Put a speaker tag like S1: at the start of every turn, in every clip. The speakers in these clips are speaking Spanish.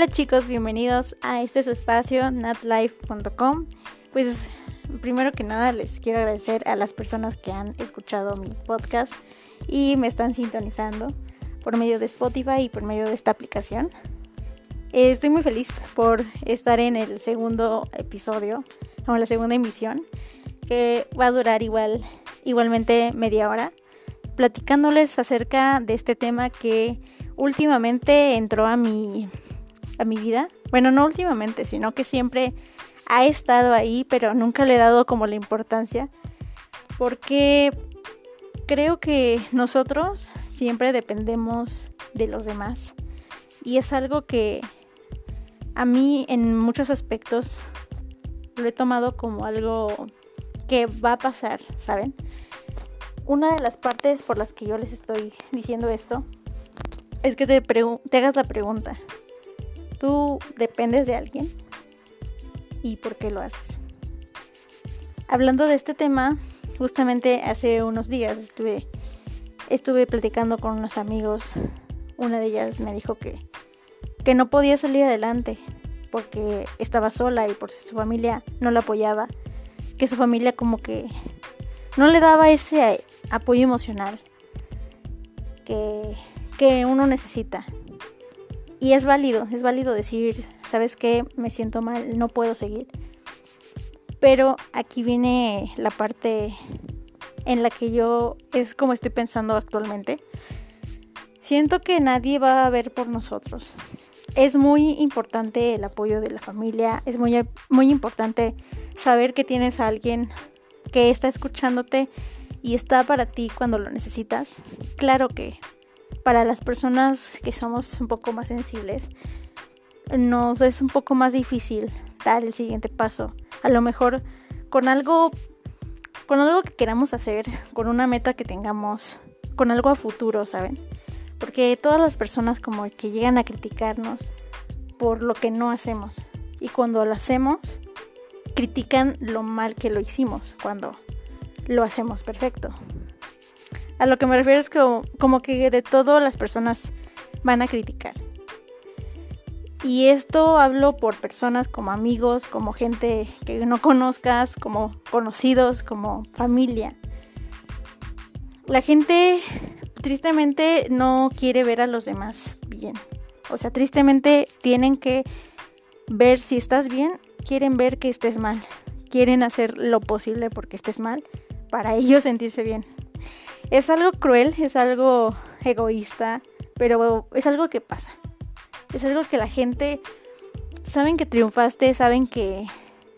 S1: Hola chicos, bienvenidos a este su espacio, natlife.com. Pues primero que nada les quiero agradecer a las personas que han escuchado mi podcast y me están sintonizando por medio de Spotify y por medio de esta aplicación. Estoy muy feliz por estar en el segundo episodio, o la segunda emisión, que va a durar igual, igualmente media hora, platicándoles acerca de este tema que últimamente entró a mi a mi vida. Bueno, no últimamente, sino que siempre ha estado ahí, pero nunca le he dado como la importancia. Porque creo que nosotros siempre dependemos de los demás. Y es algo que a mí en muchos aspectos lo he tomado como algo que va a pasar, ¿saben? Una de las partes por las que yo les estoy diciendo esto es que te, te hagas la pregunta, ¿Tú dependes de alguien? ¿Y por qué lo haces? Hablando de este tema, justamente hace unos días estuve, estuve platicando con unos amigos. Una de ellas me dijo que, que no podía salir adelante porque estaba sola y por si su familia no la apoyaba, que su familia como que no le daba ese apoyo emocional que, que uno necesita. Y es válido, es válido decir, ¿sabes qué? Me siento mal, no puedo seguir. Pero aquí viene la parte en la que yo es como estoy pensando actualmente. Siento que nadie va a ver por nosotros. Es muy importante el apoyo de la familia, es muy, muy importante saber que tienes a alguien que está escuchándote y está para ti cuando lo necesitas. Claro que para las personas que somos un poco más sensibles, nos es un poco más difícil dar el siguiente paso. A lo mejor con algo con algo que queramos hacer, con una meta que tengamos, con algo a futuro, ¿saben? Porque todas las personas como que llegan a criticarnos por lo que no hacemos y cuando lo hacemos critican lo mal que lo hicimos cuando lo hacemos perfecto. A lo que me refiero es que como que de todo las personas van a criticar. Y esto hablo por personas como amigos, como gente que no conozcas, como conocidos, como familia. La gente tristemente no quiere ver a los demás bien. O sea, tristemente tienen que ver si estás bien, quieren ver que estés mal. Quieren hacer lo posible porque estés mal para ellos sentirse bien. Es algo cruel, es algo egoísta, pero es algo que pasa. Es algo que la gente saben que triunfaste, saben que,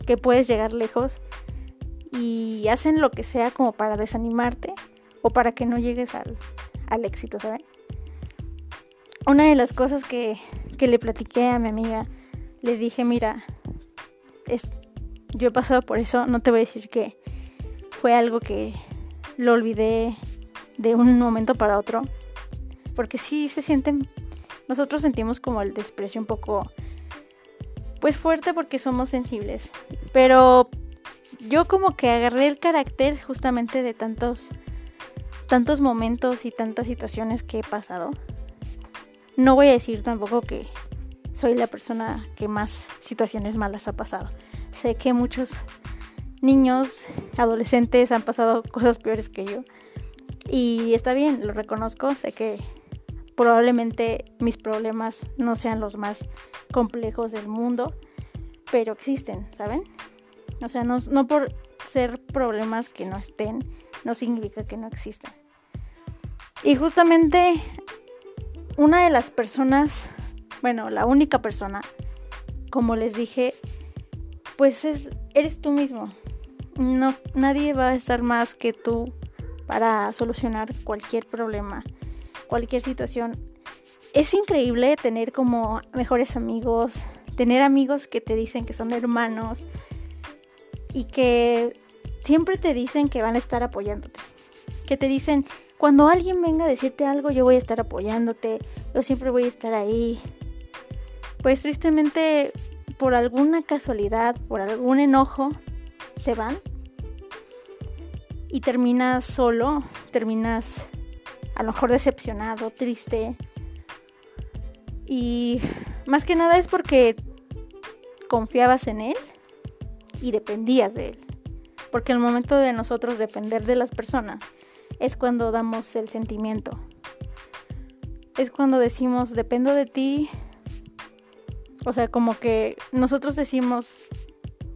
S1: que puedes llegar lejos y hacen lo que sea como para desanimarte o para que no llegues al, al éxito, ¿saben? Una de las cosas que, que le platiqué a mi amiga, le dije, mira, es, yo he pasado por eso, no te voy a decir que fue algo que lo olvidé de un momento para otro. Porque sí se sienten, nosotros sentimos como el desprecio un poco, pues fuerte porque somos sensibles. Pero yo como que agarré el carácter justamente de tantos, tantos momentos y tantas situaciones que he pasado. No voy a decir tampoco que soy la persona que más situaciones malas ha pasado. Sé que muchos niños, adolescentes han pasado cosas peores que yo. Y está bien, lo reconozco, sé que probablemente mis problemas no sean los más complejos del mundo, pero existen, ¿saben? O sea, no, no por ser problemas que no estén, no significa que no existan. Y justamente una de las personas, bueno, la única persona, como les dije, pues es, eres tú mismo. No, nadie va a estar más que tú para solucionar cualquier problema, cualquier situación. Es increíble tener como mejores amigos, tener amigos que te dicen que son hermanos y que siempre te dicen que van a estar apoyándote. Que te dicen, cuando alguien venga a decirte algo, yo voy a estar apoyándote, yo siempre voy a estar ahí. Pues tristemente, por alguna casualidad, por algún enojo, se van y terminas solo, terminas a lo mejor decepcionado, triste. Y más que nada es porque confiabas en él y dependías de él. Porque el momento de nosotros depender de las personas es cuando damos el sentimiento. Es cuando decimos, dependo de ti. O sea, como que nosotros decimos,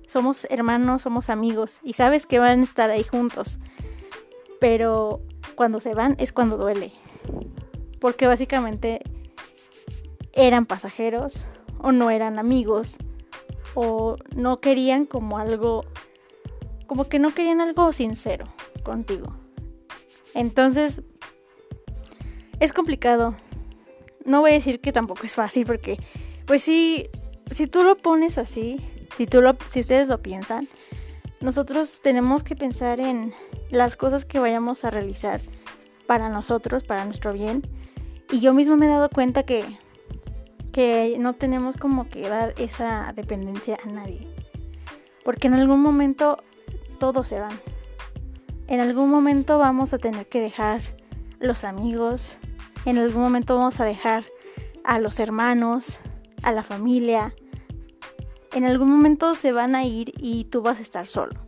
S1: somos hermanos, somos amigos y sabes que van a estar ahí juntos. Pero cuando se van es cuando duele. Porque básicamente eran pasajeros o no eran amigos o no querían como algo, como que no querían algo sincero contigo. Entonces, es complicado. No voy a decir que tampoco es fácil porque, pues sí, si tú lo pones así, si, tú lo, si ustedes lo piensan, nosotros tenemos que pensar en las cosas que vayamos a realizar para nosotros, para nuestro bien. Y yo mismo me he dado cuenta que, que no tenemos como que dar esa dependencia a nadie. Porque en algún momento todos se van. En algún momento vamos a tener que dejar los amigos. En algún momento vamos a dejar a los hermanos, a la familia, en algún momento se van a ir y tú vas a estar solo.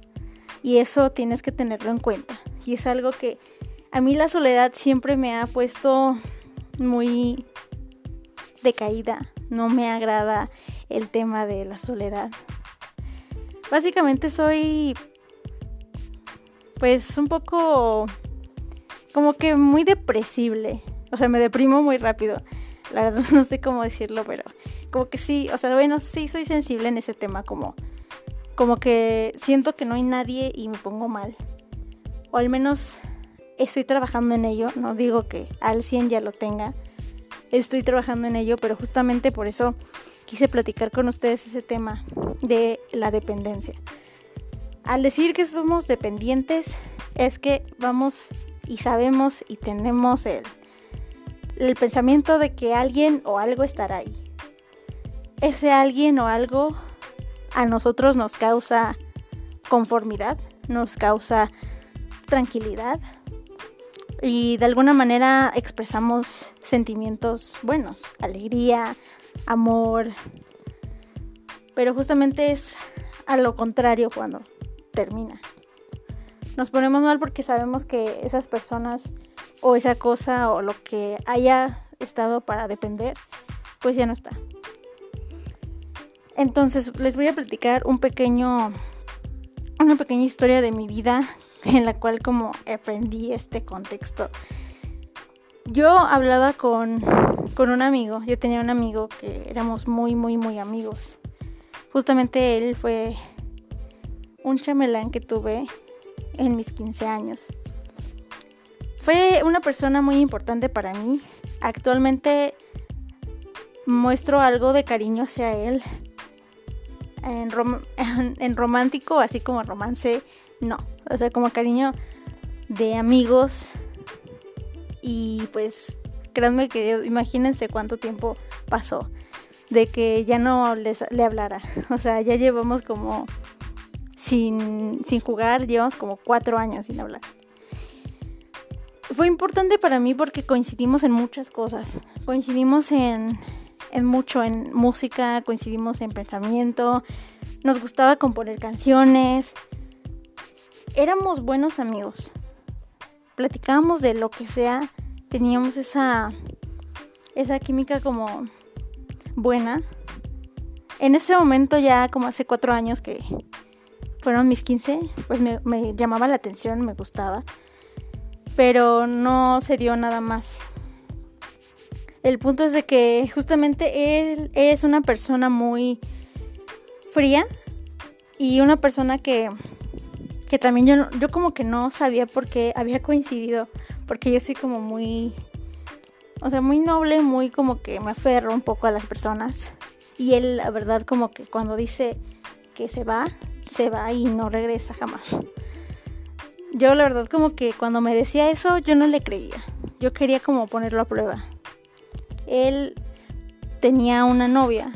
S1: Y eso tienes que tenerlo en cuenta. Y es algo que a mí la soledad siempre me ha puesto muy decaída. No me agrada el tema de la soledad. Básicamente soy pues un poco como que muy depresible. O sea, me deprimo muy rápido. La verdad no sé cómo decirlo, pero como que sí, o sea, bueno, sí soy sensible en ese tema, como, como que siento que no hay nadie y me pongo mal. O al menos estoy trabajando en ello, no digo que al 100 ya lo tenga, estoy trabajando en ello, pero justamente por eso quise platicar con ustedes ese tema de la dependencia. Al decir que somos dependientes, es que vamos y sabemos y tenemos el, el pensamiento de que alguien o algo estará ahí ese alguien o algo a nosotros nos causa conformidad, nos causa tranquilidad y de alguna manera expresamos sentimientos buenos, alegría, amor, pero justamente es a lo contrario cuando termina. Nos ponemos mal porque sabemos que esas personas o esa cosa o lo que haya estado para depender, pues ya no está. Entonces les voy a platicar un pequeño, una pequeña historia de mi vida en la cual como aprendí este contexto. Yo hablaba con, con un amigo, yo tenía un amigo que éramos muy, muy, muy amigos. Justamente él fue un chamelán que tuve en mis 15 años. Fue una persona muy importante para mí. Actualmente muestro algo de cariño hacia él en, en, romántico, así como romance, no. O sea, como cariño de amigos. Y pues, créanme que imagínense cuánto tiempo pasó de que ya no les, le hablara. O sea, ya llevamos como sin, sin jugar, llevamos como cuatro años sin hablar. Fue importante para mí porque coincidimos en muchas cosas. Coincidimos en en mucho en música, coincidimos en pensamiento, nos gustaba componer canciones, éramos buenos amigos, platicábamos de lo que sea, teníamos esa, esa química como buena. En ese momento ya como hace cuatro años que fueron mis 15, pues me, me llamaba la atención, me gustaba, pero no se dio nada más. El punto es de que justamente él es una persona muy fría y una persona que, que también yo, yo como que no sabía por qué había coincidido, porque yo soy como muy, o sea, muy noble, muy como que me aferro un poco a las personas. Y él, la verdad, como que cuando dice que se va, se va y no regresa jamás. Yo la verdad como que cuando me decía eso yo no le creía. Yo quería como ponerlo a prueba él tenía una novia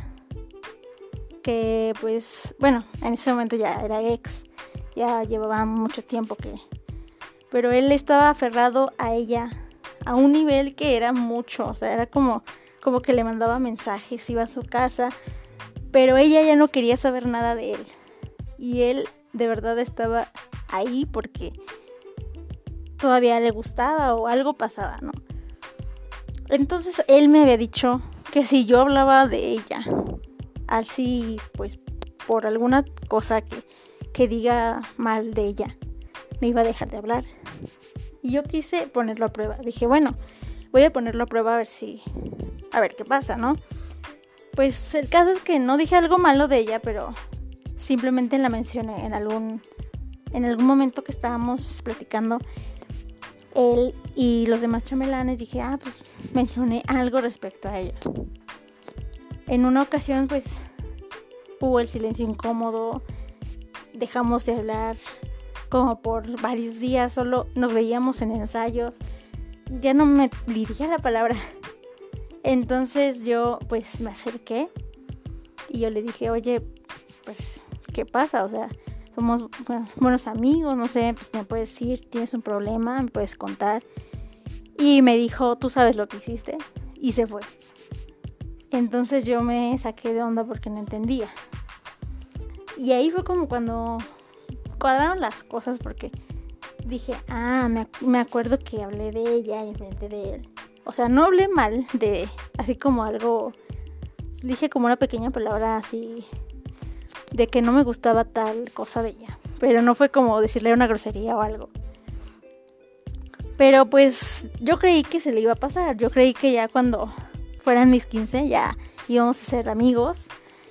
S1: que pues bueno, en ese momento ya era ex, ya llevaba mucho tiempo que... Pero él estaba aferrado a ella a un nivel que era mucho, o sea, era como como que le mandaba mensajes, iba a su casa, pero ella ya no quería saber nada de él. Y él de verdad estaba ahí porque todavía le gustaba o algo pasaba, ¿no? Entonces él me había dicho que si yo hablaba de ella, así pues por alguna cosa que, que diga mal de ella, me iba a dejar de hablar. Y yo quise ponerlo a prueba. Dije, bueno, voy a ponerlo a prueba a ver si, a ver qué pasa, ¿no? Pues el caso es que no dije algo malo de ella, pero simplemente la mencioné en algún, en algún momento que estábamos platicando él y los demás chamelanes. Dije, ah, pues mencioné algo respecto a ella. En una ocasión, pues hubo el silencio incómodo, dejamos de hablar como por varios días, solo nos veíamos en ensayos, ya no me dirigía la palabra. Entonces yo pues me acerqué y yo le dije, oye, pues, ¿qué pasa? O sea, somos buenos amigos, no sé, pues, me puedes decir, tienes un problema, me puedes contar. Y me dijo, tú sabes lo que hiciste. Y se fue. Entonces yo me saqué de onda porque no entendía. Y ahí fue como cuando cuadraron las cosas porque dije, ah, me, acuerdo que hablé de ella en frente de él. O sea, no hablé mal de, así como algo, dije como una pequeña palabra así, de que no me gustaba tal cosa de ella. Pero no fue como decirle una grosería o algo. Pero pues yo creí que se le iba a pasar. Yo creí que ya cuando fueran mis 15 ya íbamos a ser amigos,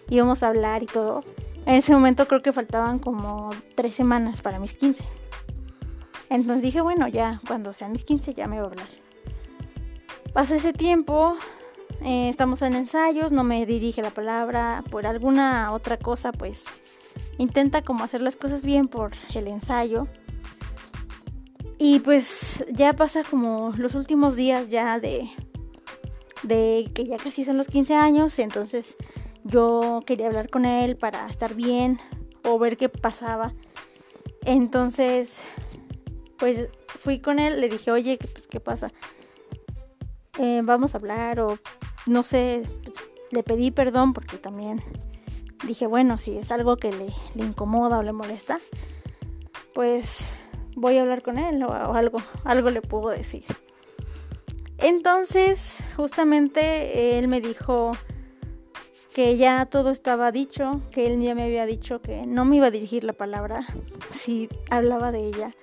S1: íbamos a hablar y todo. En ese momento creo que faltaban como tres semanas para mis 15. Entonces dije, bueno, ya cuando sean mis 15 ya me voy a hablar. Pasa ese tiempo, eh, estamos en ensayos, no me dirige la palabra, por alguna otra cosa, pues intenta como hacer las cosas bien por el ensayo. Y pues ya pasa como los últimos días ya de, de que ya casi son los 15 años, entonces yo quería hablar con él para estar bien o ver qué pasaba. Entonces, pues fui con él, le dije, oye, pues, ¿qué pasa? Eh, vamos a hablar o no sé, le pedí perdón porque también dije, bueno, si es algo que le, incomoda o le molesta, pues voy a hablar con él o, o algo, algo le puedo decir. Entonces, justamente él me dijo, que ya todo estaba dicho, que él ya me había dicho que no me iba a dirigir la palabra si hablaba de ella.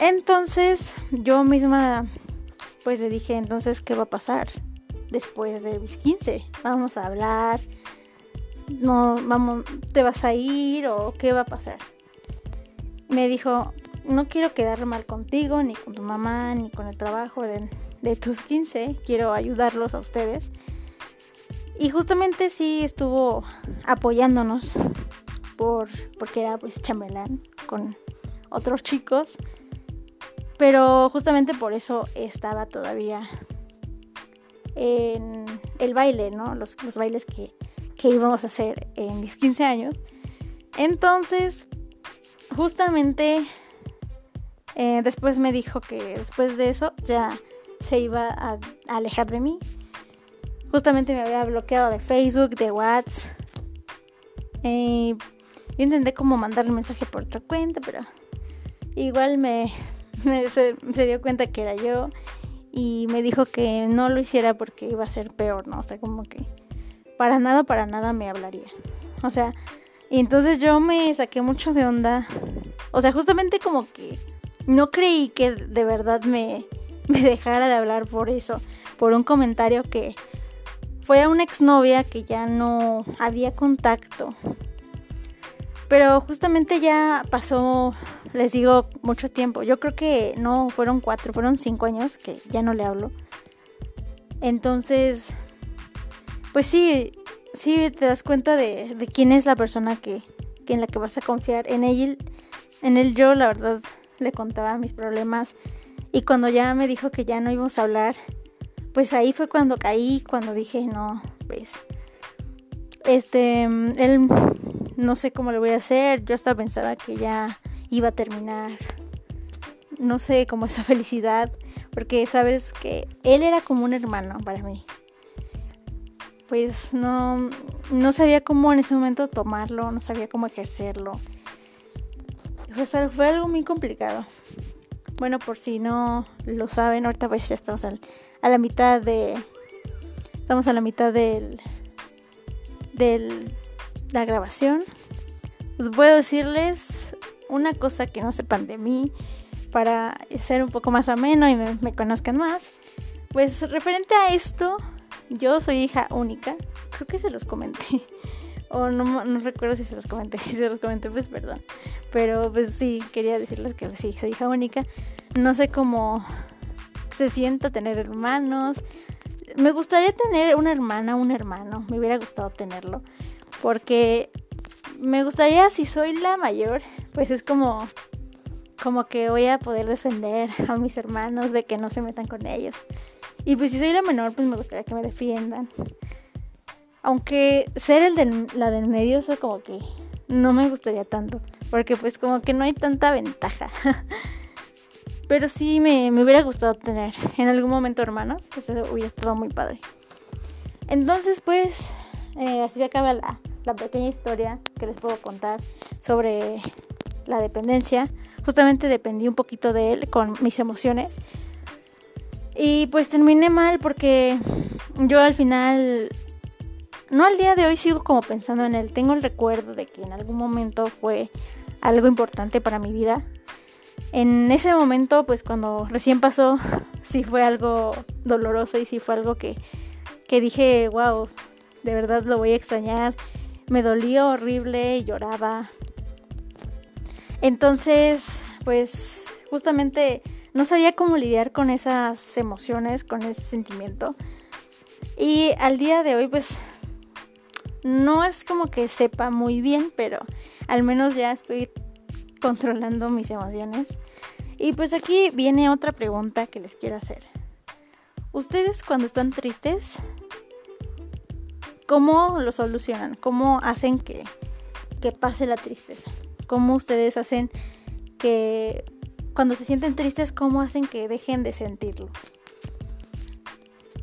S1: Entonces yo misma pues le dije, entonces, ¿qué va a pasar después de mis 15? Vamos a hablar, no, vamos, ¿te vas a ir o qué va a pasar? Me dijo, no quiero quedar mal contigo, ni con tu mamá, ni con el trabajo de, tus 15, quiero ayudarlos a ustedes y justamente sí estuvo apoyándonos por, porque era pues chambelán con otros chicos. Pero justamente por eso estaba todavía en el baile, ¿no? Los, bailes que, íbamos a hacer en mis 15 años. Entonces, justamente eh, después me dijo que después de eso ya se iba a alejar de mí Justamente me había bloqueado de Facebook, de WhatsApp. Eh, yo intenté como mandarle mensaje por otra cuenta, pero igual me, se, dio cuenta que era yo y me dijo que no lo hiciera porque iba a ser peor, ¿no? O sea, como que para nada, para nada me hablaría. O sea, y entonces yo me saqué mucho de onda. O sea, justamente como que no creí que de verdad me, me dejara de hablar por eso, por un comentario que fue a una exnovia que ya no había contacto. Pero justamente ya pasó, les digo, mucho tiempo. Yo creo que no fueron cuatro, fueron cinco años que ya no le hablo. Entonces, pues sí, sí te das cuenta de, quién es la persona que, que, en la que vas a confiar. En él, en él yo la verdad le contaba mis problemas. Y cuando ya me dijo que ya no íbamos a hablar, pues ahí fue cuando caí, cuando dije, no, pues, este, él, no sé cómo le voy a hacer, yo estaba pensada que ya iba a terminar, no sé, como esa felicidad, porque sabes que él era como un hermano para mí. pues no, no sabía cómo en ese momento tomarlo, no sabía cómo ejercerlo. Fue, fue algo muy complicado. Bueno, por si no lo saben, ahorita pues ya estamos a la mitad de... Estamos a la mitad del... de la grabación. Pues puedo decirles una cosa que no sepan de mí para ser un poco más ameno y me, conozcan más. Pues referente a esto, yo soy hija única. Creo que se los comenté. O no, recuerdo si se los comenté. Si se los comenté, pues perdón. Pero pues sí, quería decirles que sí, soy hija única. No sé cómo se sienta tener hermanos. Me gustaría tener una hermana, un hermano. Me hubiera gustado tenerlo. Porque me gustaría, si soy la mayor, pues es como como que voy a poder defender a mis hermanos de que no se metan con ellos. Y pues si soy la menor, pues me gustaría que me defiendan. Aunque ser el de la del medio, eso como que no me gustaría tanto. Porque pues como que no hay tanta ventaja. Pero sí me, hubiera gustado tener en algún momento hermanos. Eso hubiera estado muy padre. Entonces pues eh, así se acaba la, la pequeña historia que les puedo contar sobre la dependencia justamente dependí un poquito de él con mis emociones. Y pues terminé mal porque yo al final, no al día de hoy sigo como pensando en él. Tengo el recuerdo de que en algún momento fue algo importante para mi vida. En ese momento, pues cuando recién pasó, sí fue algo doloroso y sí fue algo que, que dije, wow, de verdad lo voy a extrañar. Me dolió horrible lloraba. Entonces, pues justamente no sabía cómo lidiar con esas emociones, con ese sentimiento. Y al día de hoy, pues no es como que sepa muy bien, pero al menos ya estoy controlando mis emociones. Y pues aquí viene otra pregunta que les quiero hacer. Ustedes cuando están tristes, ¿cómo lo solucionan? ¿Cómo hacen que, que pase la tristeza? cómo ustedes hacen que cuando se sienten tristes, cómo hacen que dejen de sentirlo.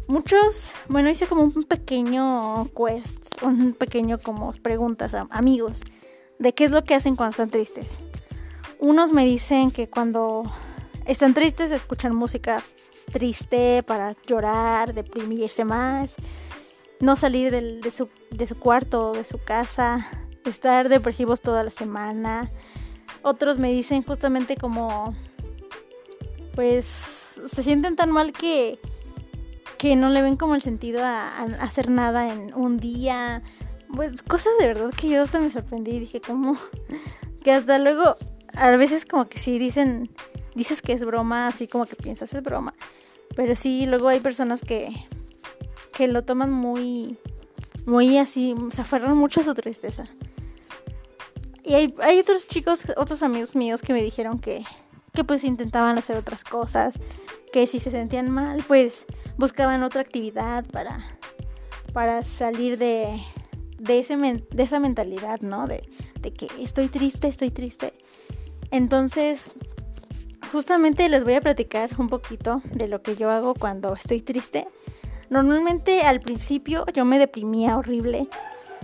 S1: Muchos, bueno, hice como un pequeño quest, un pequeño como preguntas a amigos de qué es lo que hacen cuando están tristes. Unos me dicen que cuando están tristes escuchan música triste para llorar, deprimirse más, no salir de, su, cuarto de su casa, estar depresivos toda la semana. Otros me dicen justamente como, pues, se sienten tan mal que, que no le ven como el sentido a, hacer nada en un día. Pues cosas de verdad que yo hasta me sorprendí y dije como que hasta luego a veces como que sí dicen dices que es broma, así como que piensas es broma, pero sí luego hay personas que que lo toman muy muy así, se aferran mucho a su tristeza. Y hay, hay, otros chicos, otros amigos míos que me dijeron que, que pues intentaban hacer otras cosas, que si se sentían mal, pues buscaban otra actividad para, para salir de, de, ese, de esa mentalidad, ¿no? De, de que estoy triste, estoy triste. Entonces, justamente les voy a platicar un poquito de lo que yo hago cuando estoy triste. Normalmente al principio yo me deprimía horrible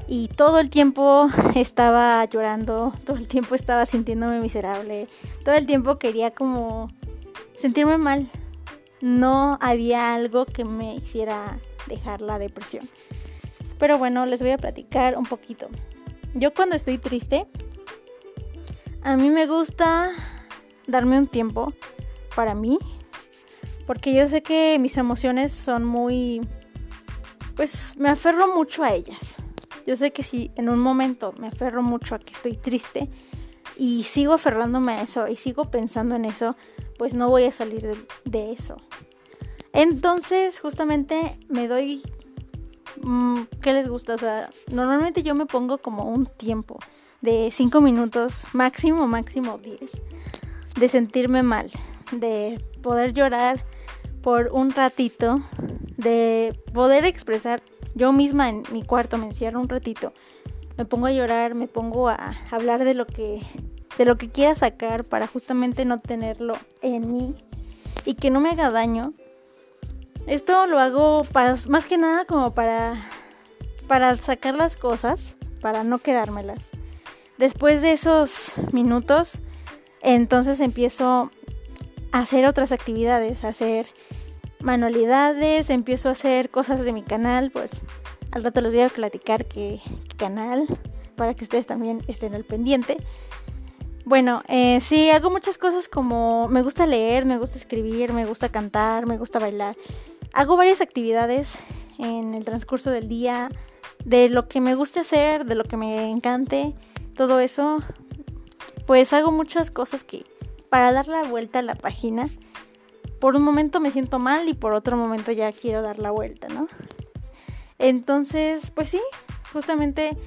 S1: y todo el tiempo estaba llorando, todo el tiempo estaba sintiéndome miserable, todo el tiempo quería como sentirme mal. No había algo que me hiciera dejar la depresión. Pero bueno, les voy a platicar un poquito. Yo cuando estoy triste, a mí me gusta darme un tiempo para mí, porque yo sé que mis emociones son muy, pues me aferro mucho a ellas. Yo sé que si en un momento me aferro mucho a que estoy triste y sigo aferrándome a eso y sigo pensando en eso, pues no voy a salir de, eso. Entonces, justamente me doy... Mm, ¿Qué les gusta? O sea, normalmente yo me pongo como un tiempo de 5 minutos, máximo, máximo 10, de sentirme mal, de poder llorar por un ratito, de poder expresar yo misma en mi cuarto me encierro un ratito, me pongo a llorar, me pongo a hablar de lo que de lo que quiera sacar para justamente no tenerlo en mí y que no me haga daño. Esto lo hago más que nada como para para sacar las cosas, para no quedármelas. Después de esos minutos, entonces empiezo hacer otras actividades, hacer manualidades, empiezo a hacer cosas de mi canal, pues al rato les voy a platicar qué, canal, para que ustedes también estén al pendiente. Bueno, eh, sí, hago muchas cosas como me gusta leer, me gusta escribir, me gusta cantar, me gusta bailar. Hago varias actividades en el transcurso del día, de lo que me guste hacer, de lo que me encante, todo eso. Pues hago muchas cosas que para dar la vuelta a la página, por un momento me siento mal y por otro momento ya quiero dar la vuelta, ¿no? Entonces, pues sí, justamente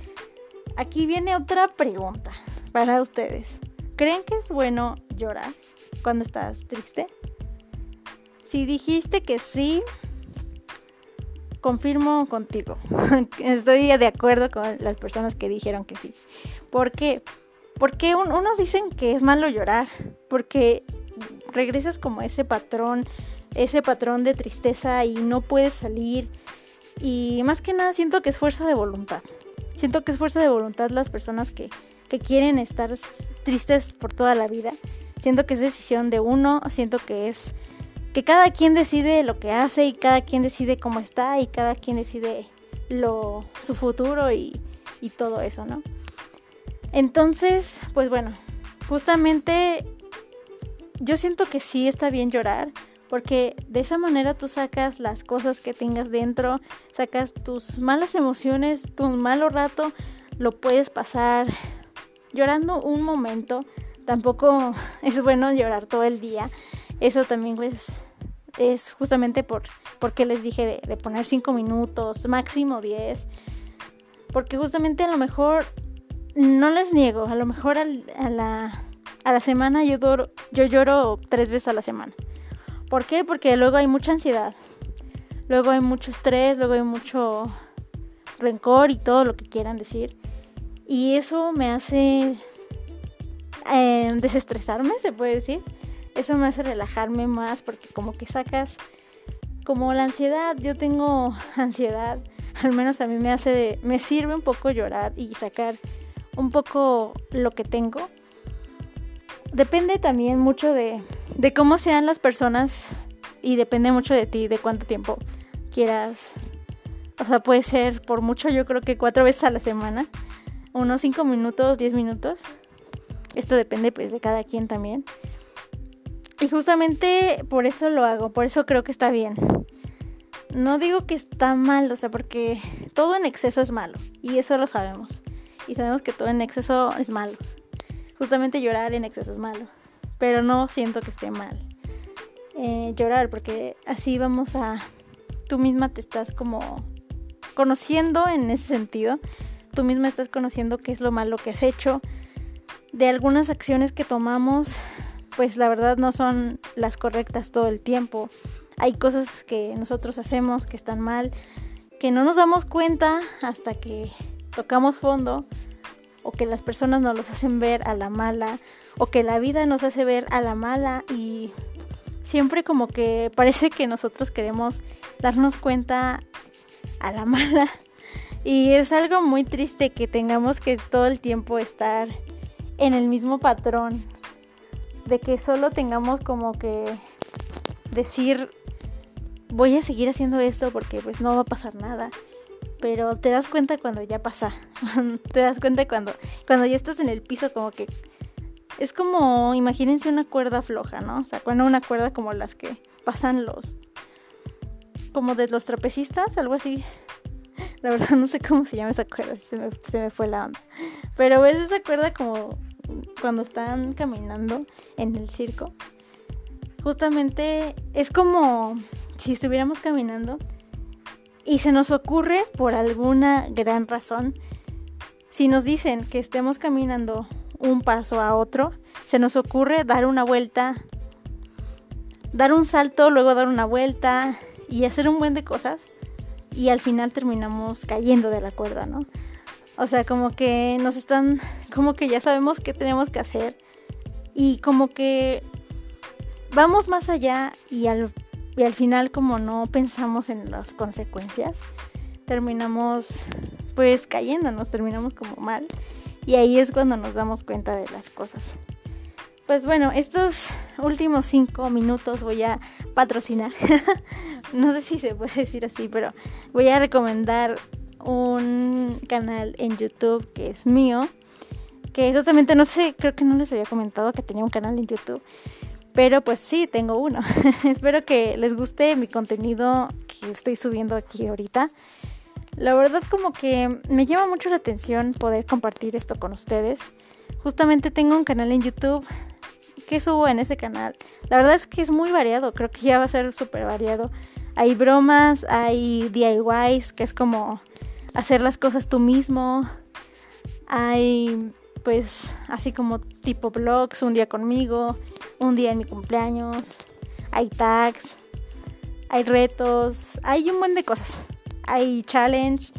S1: aquí viene otra pregunta para ustedes. ¿Creen que es bueno llorar cuando estás triste? Si dijiste que sí, confirmo contigo. Estoy de acuerdo con las personas que dijeron que sí. ¿Por qué? Porque unos dicen que es malo llorar, porque regresas como ese patrón, ese patrón de tristeza y no puedes salir. Y más que nada siento que es fuerza de voluntad. Siento que es fuerza de voluntad las personas que, que quieren estar tristes por toda la vida. Siento que es decisión de uno, siento que es que cada quien decide lo que hace y cada quien decide cómo está y cada quien decide lo, su futuro y, y todo eso, ¿no? Entonces, pues bueno, justamente yo siento que sí está bien llorar, porque de esa manera tú sacas las cosas que tengas dentro, sacas tus malas emociones, tu malo rato, lo puedes pasar llorando un momento. Tampoco es bueno llorar todo el día. Eso también pues es justamente por porque les dije de, poner 5 minutos, máximo 10. Porque justamente a lo mejor, no les niego, a lo mejor a la a la semana yo, lloro tres veces a la semana. ¿Por qué? Porque luego hay mucha ansiedad. Luego hay mucho estrés, luego hay mucho rencor y todo lo que quieran decir. Y eso me hace eh, desestresarme, se puede decir. Eso me hace relajarme más porque como que sacas como la ansiedad. Yo tengo ansiedad. Al menos a mí me hace, me sirve un poco llorar y sacar un poco lo que tengo depende también mucho de, de cómo sean las personas y depende mucho de ti, de cuánto tiempo quieras. O sea, puede ser por mucho, yo creo que cuatro veces a la semana, unos cinco minutos, diez minutos. Esto depende pues de cada quien también. Y justamente por eso lo hago, por eso creo que está bien. No digo que está mal, o sea, porque todo en exceso es malo. Y eso lo sabemos. Y sabemos que todo en exceso es malo justamente llorar en exceso es malo, pero no siento que esté mal eh, llorar porque así vamos a, tú misma te estás como conociendo en ese sentido, tú misma estás conociendo qué es lo malo que has hecho, de algunas acciones que tomamos, pues la verdad no son las correctas todo el tiempo. Hay cosas que nosotros hacemos que están mal, que no nos damos cuenta hasta que tocamos fondo o que las personas nos los hacen ver a la mala o que la vida nos hace ver a la mala y siempre como que parece que nosotros queremos darnos cuenta a la mala. Y es algo muy triste que tengamos que todo el tiempo estar en el mismo patrón de que solo tengamos como que decir voy a seguir haciendo esto porque pues no va a pasar nada pero te das cuenta cuando ya pasa. te das cuenta cuando, cuando ya estás en el piso como que... Es como, imagínense una cuerda floja, ¿no? O sea, cuando una cuerda como las que pasan los... Como de los trapecistas, algo así. La verdad no sé cómo se llama esa cuerda, se me, se me fue la onda. Pero ves esa cuerda como cuando están caminando en el circo. Justamente es como si estuviéramos caminando y se nos ocurre por alguna gran razón, si nos dicen que estemos caminando un paso a otro, se nos ocurre dar una vuelta, dar un salto, luego dar una vuelta y hacer un buen de cosas y al final terminamos cayendo de la cuerda, ¿no? O sea, como que nos están, como que ya sabemos qué tenemos que hacer y como que vamos más allá y al y al final como no pensamos en las consecuencias, terminamos pues cayendo, nos terminamos como mal. Y ahí es cuando nos damos cuenta de las cosas. Pues bueno, estos últimos cinco minutos voy a patrocinar. no sé si se puede decir así, pero voy a recomendar un canal en YouTube que es mío. Que justamente no sé, creo que no les había comentado que tenía un canal en YouTube. Pero pues sí, tengo uno. Espero que les guste mi contenido que estoy subiendo aquí ahorita. La verdad como que me llama mucho la atención poder compartir esto con ustedes. Justamente tengo un canal en YouTube. ¿Qué subo en ese canal? La verdad es que es muy variado, creo que ya va a ser súper variado. Hay bromas, hay DIYs, que es como hacer las cosas tú mismo. Hay pues así como tipo vlogs, un día conmigo, un día en mi cumpleaños, hay tags, hay retos, hay un buen de cosas, hay challenge,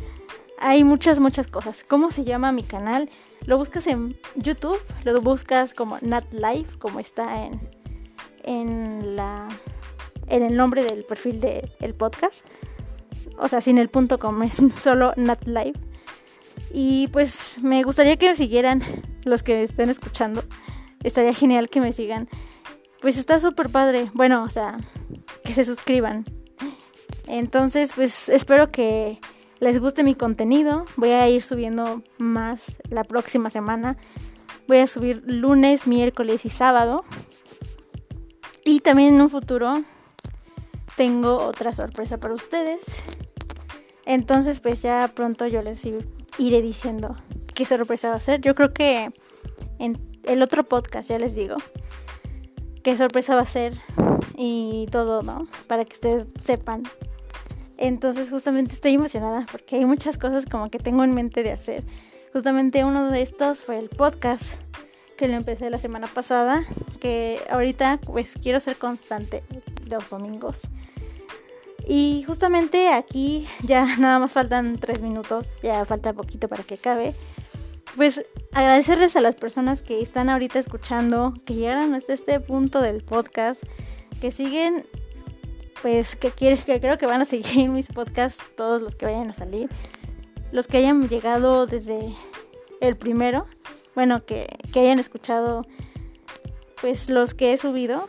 S1: hay muchas, muchas cosas. ¿Cómo se llama mi canal? Lo buscas en YouTube, lo buscas como Nat Life, como está en, en, la, en el nombre del perfil del podcast. O sea, sin el punto com, es solo Nat Life. Y pues me gustaría que me siguieran los que estén escuchando. Estaría genial que me sigan. Pues está súper padre. Bueno, o sea, que se suscriban. Entonces, pues espero que les guste mi contenido. Voy a ir subiendo más la próxima semana. Voy a subir lunes, miércoles y sábado. Y también en un futuro tengo otra sorpresa para ustedes. Entonces, pues ya pronto yo les iré diciendo qué sorpresa va a ser. Yo creo que en el otro podcast ya les digo qué sorpresa va a ser y todo, ¿no? Para que ustedes sepan. Entonces justamente estoy emocionada porque hay muchas cosas como que tengo en mente de hacer. Justamente uno de estos fue el podcast que lo empecé la semana pasada, que ahorita pues quiero ser constante los domingos. Y justamente aquí ya nada más faltan tres minutos, ya falta poquito para que acabe pues agradecerles a las personas que están ahorita escuchando, que llegaron hasta este punto del podcast, que siguen, pues que, quieren, que creo que van a seguir mis podcasts, todos los que vayan a salir, los que hayan llegado desde el primero, bueno, que, que hayan escuchado, pues los que he subido.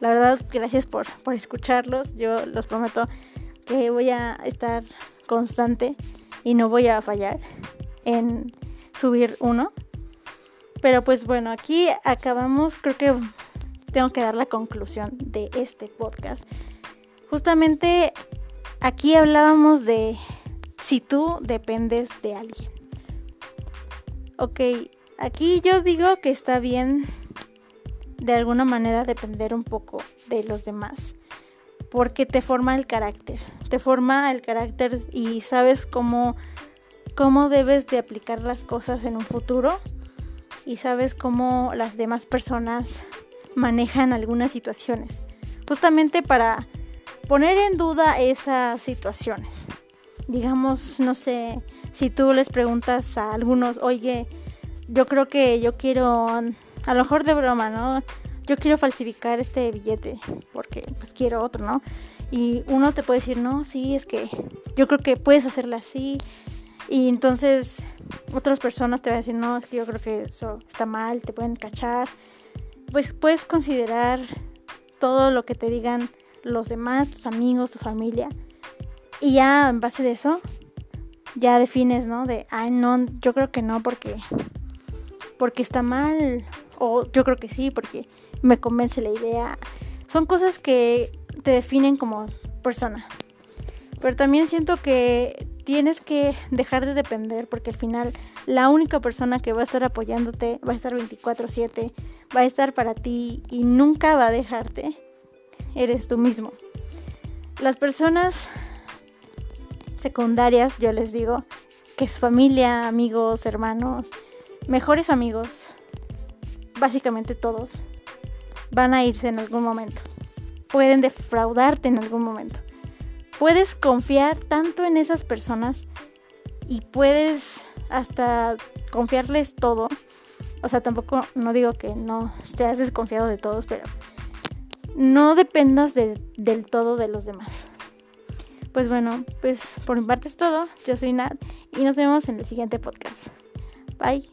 S1: La verdad, gracias por, por escucharlos. Yo los prometo que voy a estar constante y no voy a fallar en subir uno. Pero pues bueno, aquí acabamos, creo que tengo que dar la conclusión de este podcast. Justamente aquí hablábamos de si tú dependes de alguien. Ok, aquí yo digo que está bien de alguna manera depender un poco de los demás. Porque te forma el carácter. Te forma el carácter y sabes cómo cómo debes de aplicar las cosas en un futuro y sabes cómo las demás personas manejan algunas situaciones. Justamente para poner en duda esas situaciones. Digamos, no sé, si tú les preguntas a algunos, oye, yo creo que yo quiero, a lo mejor de broma, ¿no? Yo quiero falsificar este billete porque pues quiero otro, ¿no? Y uno te puede decir, no, sí, es que yo creo que puedes hacerla así, y entonces otras personas te van a decir, no, es que yo creo que eso está mal, te pueden cachar. Pues puedes considerar todo lo que te digan los demás, tus amigos, tu familia. Y ya en base de eso, ya defines, ¿no? De, ay, no, yo creo que no porque, porque está mal. O yo creo que sí porque me convence la idea. Son cosas que te definen como persona. Pero también siento que tienes que dejar de depender porque al final la única persona que va a estar apoyándote va a estar 24/7, va a estar para ti y nunca va a dejarte. Eres tú mismo. Las personas secundarias, yo les digo, que es familia, amigos, hermanos, mejores amigos, básicamente todos, van a irse en algún momento. Pueden defraudarte en algún momento puedes confiar tanto en esas personas y puedes hasta confiarles todo. O sea, tampoco, no digo que no seas desconfiado de todos, pero no dependas del todo de los demás. Pues bueno, pues por mi parte es todo. Yo soy Nat y nos vemos en el siguiente podcast. Bye.